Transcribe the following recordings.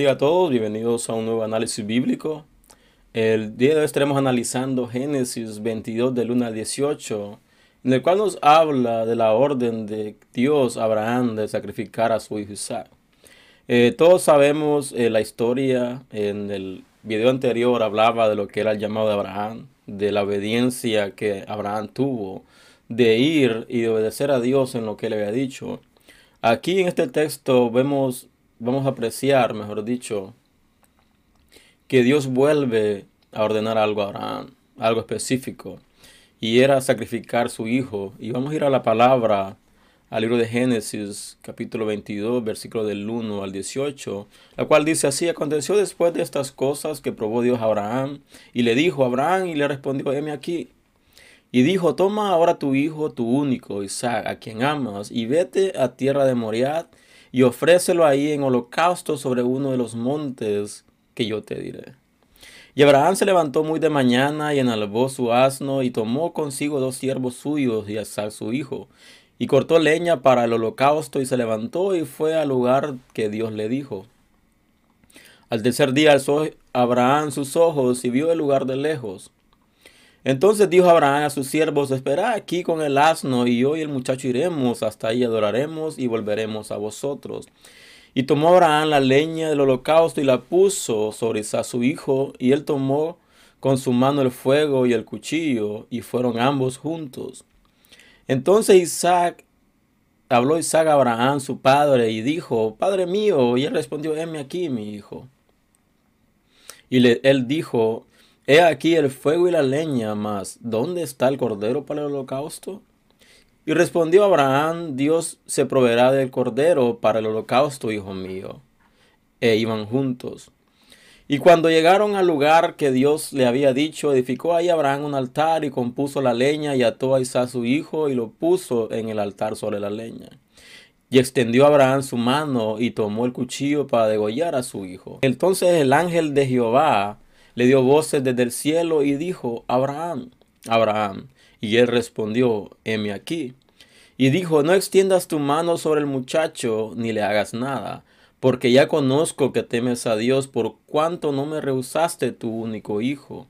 Bendiga a todos, bienvenidos a un nuevo análisis bíblico. El día de hoy estaremos analizando Génesis 22 del 1 al 18, en el cual nos habla de la orden de Dios Abraham de sacrificar a su hijo Isaac. Eh, todos sabemos eh, la historia, en el video anterior hablaba de lo que era el llamado de Abraham, de la obediencia que Abraham tuvo, de ir y de obedecer a Dios en lo que le había dicho. Aquí en este texto vemos vamos a apreciar, mejor dicho, que Dios vuelve a ordenar algo a Abraham, algo específico, y era sacrificar su hijo. Y vamos a ir a la palabra, al libro de Génesis, capítulo 22, versículo del 1 al 18, la cual dice así, aconteció después de estas cosas que probó Dios a Abraham, y le dijo a Abraham, y le respondió, heme aquí. Y dijo, toma ahora tu hijo, tu único, Isaac, a quien amas, y vete a tierra de Moriad, y ofrécelo ahí en holocausto sobre uno de los montes que yo te diré. Y Abraham se levantó muy de mañana y enalbó su asno y tomó consigo dos siervos suyos y a su hijo, y cortó leña para el holocausto y se levantó y fue al lugar que Dios le dijo. Al tercer día alzó Abraham sus ojos y vio el lugar de lejos. Entonces dijo Abraham a sus siervos, esperad aquí con el asno, y yo y el muchacho iremos hasta ahí, adoraremos y volveremos a vosotros. Y tomó Abraham la leña del holocausto y la puso sobre Isaac su hijo, y él tomó con su mano el fuego y el cuchillo, y fueron ambos juntos. Entonces Isaac habló Isaac a Abraham su padre y dijo, Padre mío, y él respondió, heme aquí, mi hijo. Y él dijo, He aquí el fuego y la leña, mas ¿dónde está el cordero para el holocausto? Y respondió Abraham, Dios se proveerá del cordero para el holocausto, hijo mío. E iban juntos. Y cuando llegaron al lugar que Dios le había dicho, edificó ahí Abraham un altar y compuso la leña y ató a Isaac su hijo y lo puso en el altar sobre la leña. Y extendió Abraham su mano y tomó el cuchillo para degollar a su hijo. Entonces el ángel de Jehová le dio voces desde el cielo y dijo, Abraham, Abraham. Y él respondió, heme aquí. Y dijo, no extiendas tu mano sobre el muchacho, ni le hagas nada, porque ya conozco que temes a Dios por cuanto no me rehusaste tu único hijo.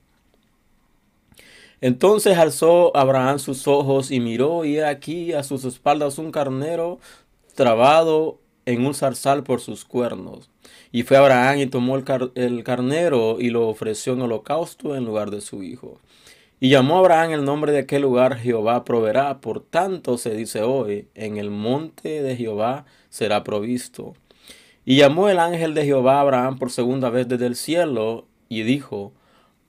Entonces alzó Abraham sus ojos y miró, y he aquí a sus espaldas un carnero trabado en un zarzal por sus cuernos. Y fue Abraham y tomó el, carnero y lo ofreció en holocausto en lugar de su hijo. Y llamó Abraham el nombre de aquel lugar Jehová proveerá. Por tanto se dice hoy, en el monte de Jehová será provisto. Y llamó el ángel de Jehová Abraham por segunda vez desde el cielo y dijo,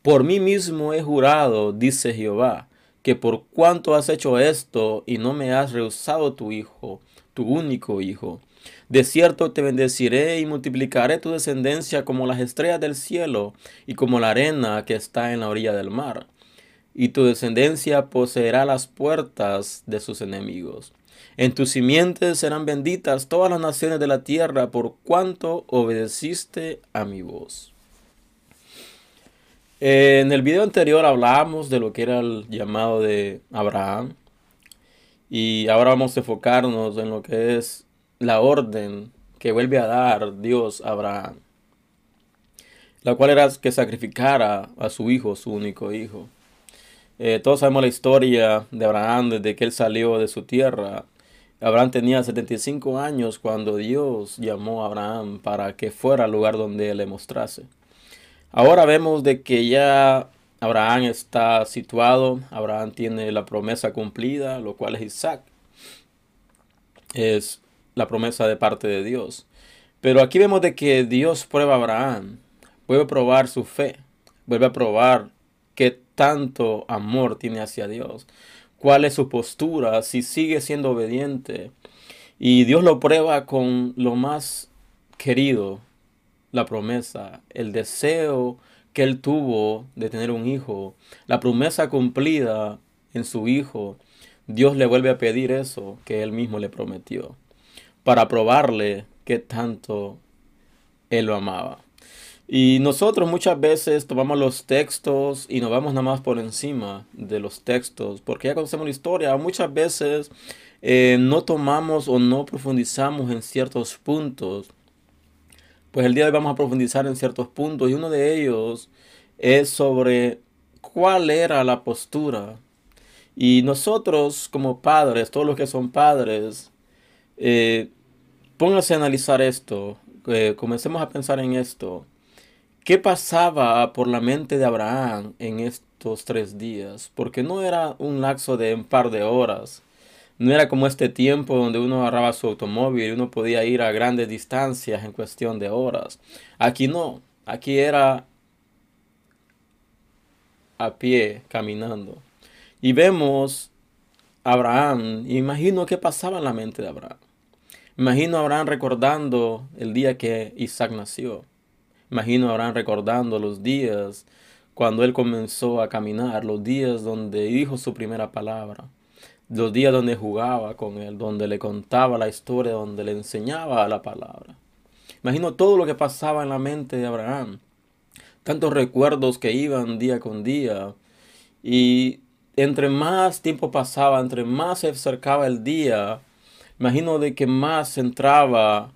Por mí mismo he jurado, dice Jehová, que por cuanto has hecho esto y no me has rehusado tu hijo, tu único hijo, de cierto te bendeciré y multiplicaré tu descendencia como las estrellas del cielo y como la arena que está en la orilla del mar. Y tu descendencia poseerá las puertas de sus enemigos. En tus simientes serán benditas todas las naciones de la tierra por cuanto obedeciste a mi voz. En el video anterior hablamos de lo que era el llamado de Abraham. Y ahora vamos a enfocarnos en lo que es la orden que vuelve a dar Dios a Abraham, la cual era que sacrificara a su hijo, su único hijo. Eh, todos sabemos la historia de Abraham desde que él salió de su tierra. Abraham tenía 75 años cuando Dios llamó a Abraham para que fuera al lugar donde le mostrase. Ahora vemos de que ya Abraham está situado, Abraham tiene la promesa cumplida, lo cual es Isaac. Es la promesa de parte de Dios. Pero aquí vemos de que Dios prueba a Abraham, vuelve a probar su fe, vuelve a probar qué tanto amor tiene hacia Dios, cuál es su postura, si sigue siendo obediente. Y Dios lo prueba con lo más querido, la promesa, el deseo que él tuvo de tener un hijo, la promesa cumplida en su hijo. Dios le vuelve a pedir eso que él mismo le prometió para probarle que tanto él lo amaba. Y nosotros muchas veces tomamos los textos y nos vamos nada más por encima de los textos, porque ya conocemos la historia. Muchas veces eh, no tomamos o no profundizamos en ciertos puntos Pues el día de hoy vamos a profundizar en ciertos puntos y uno de ellos es sobre cuál era la postura. Y nosotros como padres, todos los que son padres, eh, pónganse a analizar esto, eh, comencemos a pensar en esto. ¿Qué pasaba por la mente de Abraham en estos tres días? Porque no era un lapso de un par de horas. No era como este tiempo donde uno agarraba su automóvil y uno podía ir a grandes distancias en cuestión de horas. Aquí no, aquí era a pie, caminando. Y vemos a Abraham, imagino qué pasaba en la mente de Abraham. Imagino a Abraham recordando el día que Isaac nació. Imagino a Abraham recordando los días cuando él comenzó a caminar, los días donde dijo su primera palabra los días donde jugaba con él, donde le contaba la historia, donde le enseñaba la palabra. Imagino todo lo que pasaba en la mente de Abraham, tantos recuerdos que iban día con día, y entre más tiempo pasaba, entre más se acercaba el día, imagino de que más entraba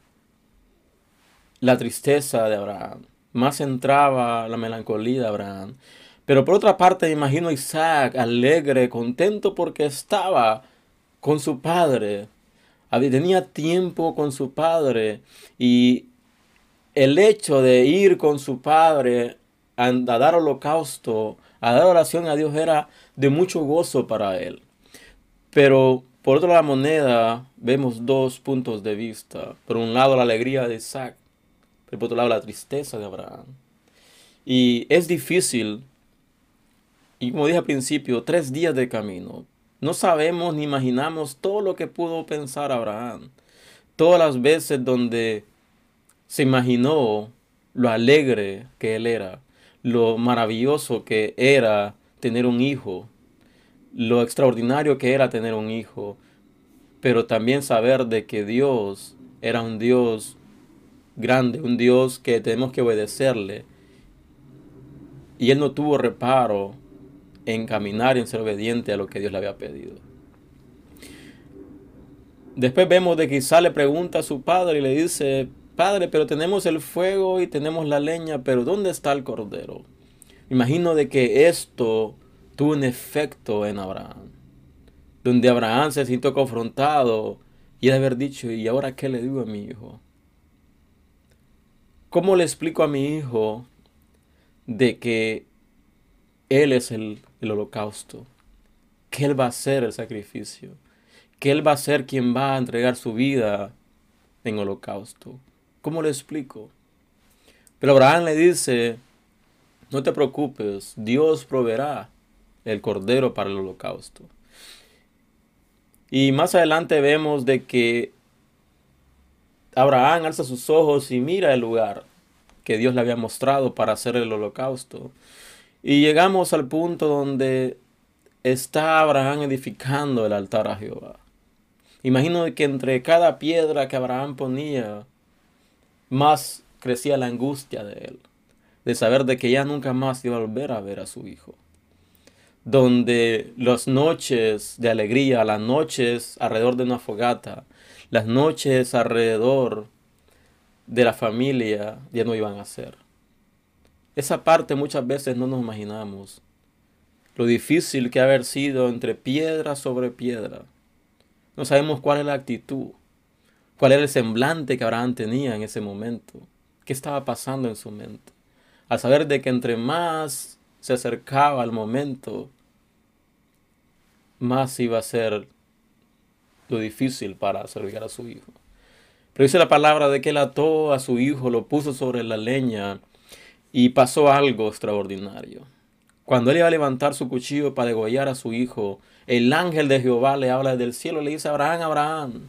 la tristeza de Abraham, más entraba la melancolía de Abraham, pero por otra parte, imagino Isaac alegre, contento porque estaba con su padre. Tenía tiempo con su padre y el hecho de ir con su padre a, dar holocausto, a dar oración a Dios era de mucho gozo para él. Pero por otro la moneda vemos dos puntos de vista. Por un lado la alegría de Isaac, pero por otro lado la tristeza de Abraham. Y es difícil y como dije al principio, tres días de camino. No sabemos ni imaginamos todo lo que pudo pensar Abraham. Todas las veces donde se imaginó lo alegre que él era, lo maravilloso que era tener un hijo, lo extraordinario que era tener un hijo, pero también saber de que Dios era un Dios grande, un Dios que tenemos que obedecerle. Y él no tuvo reparo en caminar y en ser obediente a lo que Dios le había pedido. Después vemos de que Isaac le pregunta a su padre y le dice, Padre, pero tenemos el fuego y tenemos la leña, pero ¿dónde está el cordero? Imagino de que esto tuvo un efecto en Abraham, donde Abraham se sintió confrontado y de haber dicho, ¿y ahora qué le digo a mi hijo? ¿Cómo le explico a mi hijo de que él es el, holocausto, que Él va a ser el sacrificio, que Él va a ser quien va a entregar su vida en holocausto. ¿Cómo le explico? Pero Abraham le dice, no te preocupes, Dios proveerá el cordero para el holocausto. Y más adelante vemos de que Abraham alza sus ojos y mira el lugar que Dios le había mostrado para hacer el holocausto. Y llegamos al punto donde está Abraham edificando el altar a Jehová. Imagino que entre cada piedra que Abraham ponía, más crecía la angustia de él, de saber de que ya nunca más iba a volver a ver a su hijo. Donde las noches de alegría, las noches alrededor de una fogata, las noches alrededor de la familia ya no iban a ser. Esa parte muchas veces no nos imaginamos. Lo difícil que haber sido entre piedra sobre piedra. No sabemos cuál es la actitud, cuál era el semblante que Abraham tenía en ese momento, qué estaba pasando en su mente. Al saber de que entre más se acercaba al momento, más iba a ser lo difícil para servir a su hijo. Pero dice la palabra de que él ató a su hijo, lo puso sobre la leña y pasó algo extraordinario. Cuando él iba a levantar su cuchillo para degollar a su hijo, el ángel de Jehová le habla del cielo, le dice, Abraham, Abraham,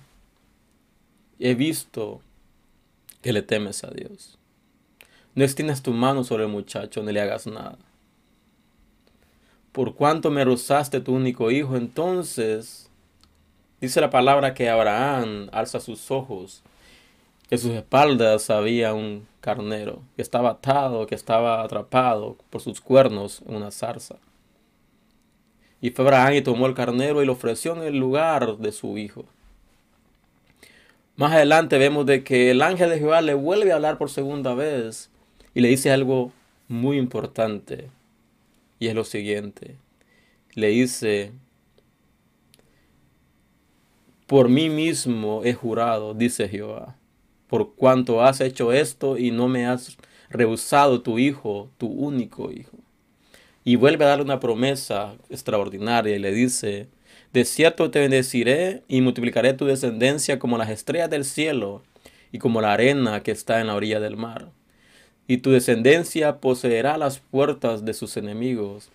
he visto que le temes a Dios. No extiendas tu mano sobre el muchacho, ni le hagas nada. Por cuanto me rozaste tu único hijo, entonces dice la palabra que Abraham alza sus ojos en sus espaldas había un carnero que estaba atado, que estaba atrapado por sus cuernos en una zarza. Y fue Abraham y tomó el carnero y lo ofreció en el lugar de su hijo. Más adelante vemos de que el ángel de Jehová le vuelve a hablar por segunda vez y le dice algo muy importante. Y es lo siguiente. Le dice, por mí mismo he jurado, dice Jehová, por cuanto has hecho esto y no me has rehusado tu hijo, tu único hijo. Y vuelve a darle una promesa extraordinaria y le dice, de cierto te bendeciré y multiplicaré tu descendencia como las estrellas del cielo y como la arena que está en la orilla del mar. Y tu descendencia poseerá las puertas de sus enemigos.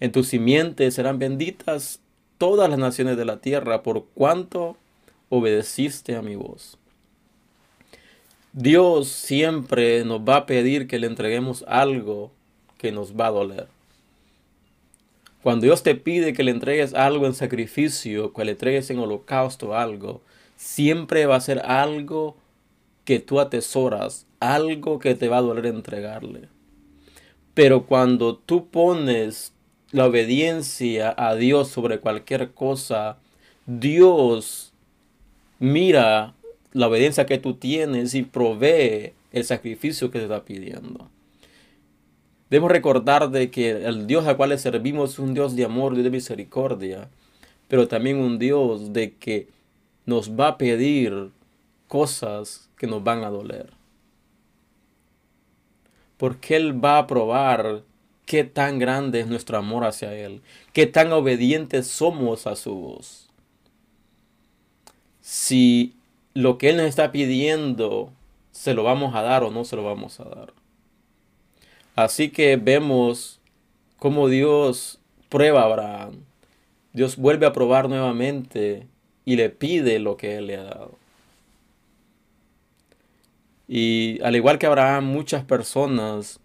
En tu simiente serán benditas todas las naciones de la tierra por cuanto obedeciste a mi voz. Dios siempre nos va a pedir que le entreguemos algo que nos va a doler. Cuando Dios te pide que le entregues algo en sacrificio, que le entregues en holocausto algo, siempre va a ser algo que tú atesoras, algo que te va a doler entregarle. Pero cuando tú pones la obediencia a Dios sobre cualquier cosa, Dios mira la obediencia que tú tienes y provee el sacrificio que te está pidiendo. Debemos recordar de que el Dios al cual le servimos es un Dios de amor y de misericordia, pero también un Dios de que nos va a pedir cosas que nos van a doler. Porque Él va a probar qué tan grande es nuestro amor hacia Él, qué tan obedientes somos a su voz. Si lo que Él nos está pidiendo se lo vamos a dar o no se lo vamos a dar. Así que vemos cómo Dios prueba a Abraham. Dios vuelve a probar nuevamente y le pide lo que él le ha dado. Y al igual que Abraham, muchas personas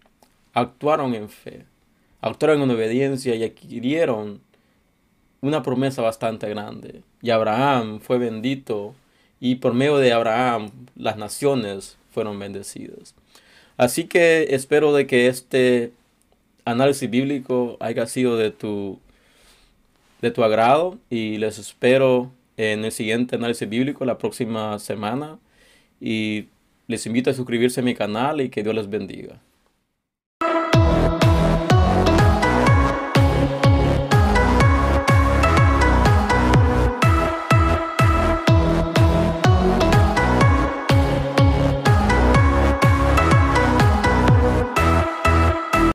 actuaron en fe, actuaron en obediencia y adquirieron una promesa bastante grande. Y Abraham fue bendito y por medio de Abraham las naciones fueron bendecidas. Así que espero de que este análisis bíblico haya sido de tu, de tu agrado y les espero en el siguiente análisis bíblico la próxima semana y les invito a suscribirse a mi canal y que Dios les bendiga.